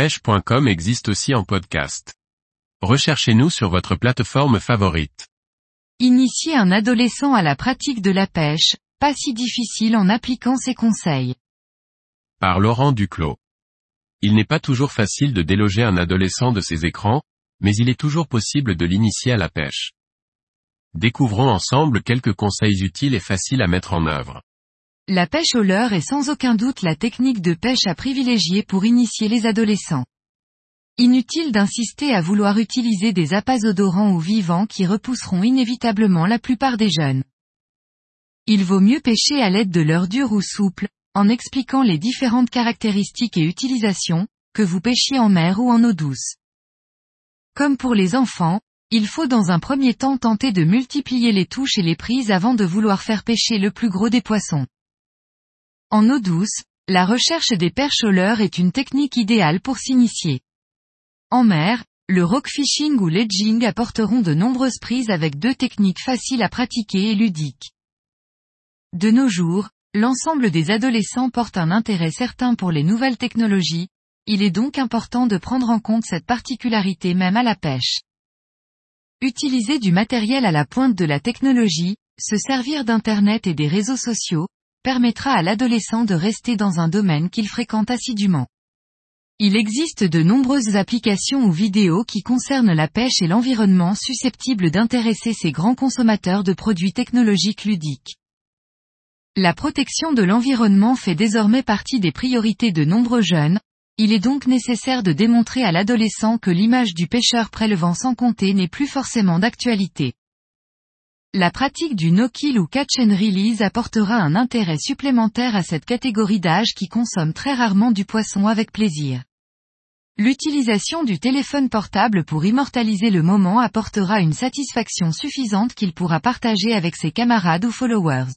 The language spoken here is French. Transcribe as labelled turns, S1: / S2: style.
S1: pêche.com existe aussi en podcast. Recherchez-nous sur votre plateforme favorite.
S2: Initier un adolescent à la pratique de la pêche, pas si difficile en appliquant ses conseils.
S1: Par Laurent Duclos. Il n'est pas toujours facile de déloger un adolescent de ses écrans, mais il est toujours possible de l'initier à la pêche. Découvrons ensemble quelques conseils utiles et faciles à mettre en œuvre.
S2: La pêche au leurre est sans aucun doute la technique de pêche à privilégier pour initier les adolescents. Inutile d'insister à vouloir utiliser des appâts odorants ou vivants qui repousseront inévitablement la plupart des jeunes. Il vaut mieux pêcher à l'aide de leurres dures ou souples, en expliquant les différentes caractéristiques et utilisations, que vous pêchiez en mer ou en eau douce. Comme pour les enfants, il faut dans un premier temps tenter de multiplier les touches et les prises avant de vouloir faire pêcher le plus gros des poissons. En eau douce, la recherche des leurre est une technique idéale pour s'initier. En mer, le rockfishing ou l'edging apporteront de nombreuses prises avec deux techniques faciles à pratiquer et ludiques. De nos jours, l'ensemble des adolescents portent un intérêt certain pour les nouvelles technologies, il est donc important de prendre en compte cette particularité même à la pêche. Utiliser du matériel à la pointe de la technologie, se servir d'Internet et des réseaux sociaux, permettra à l'adolescent de rester dans un domaine qu'il fréquente assidûment. Il existe de nombreuses applications ou vidéos qui concernent la pêche et l'environnement susceptibles d'intéresser ces grands consommateurs de produits technologiques ludiques. La protection de l'environnement fait désormais partie des priorités de nombreux jeunes, il est donc nécessaire de démontrer à l'adolescent que l'image du pêcheur prélevant sans compter n'est plus forcément d'actualité. La pratique du no-kill ou catch and release apportera un intérêt supplémentaire à cette catégorie d'âge qui consomme très rarement du poisson avec plaisir. L'utilisation du téléphone portable pour immortaliser le moment apportera une satisfaction suffisante qu'il pourra partager avec ses camarades ou followers.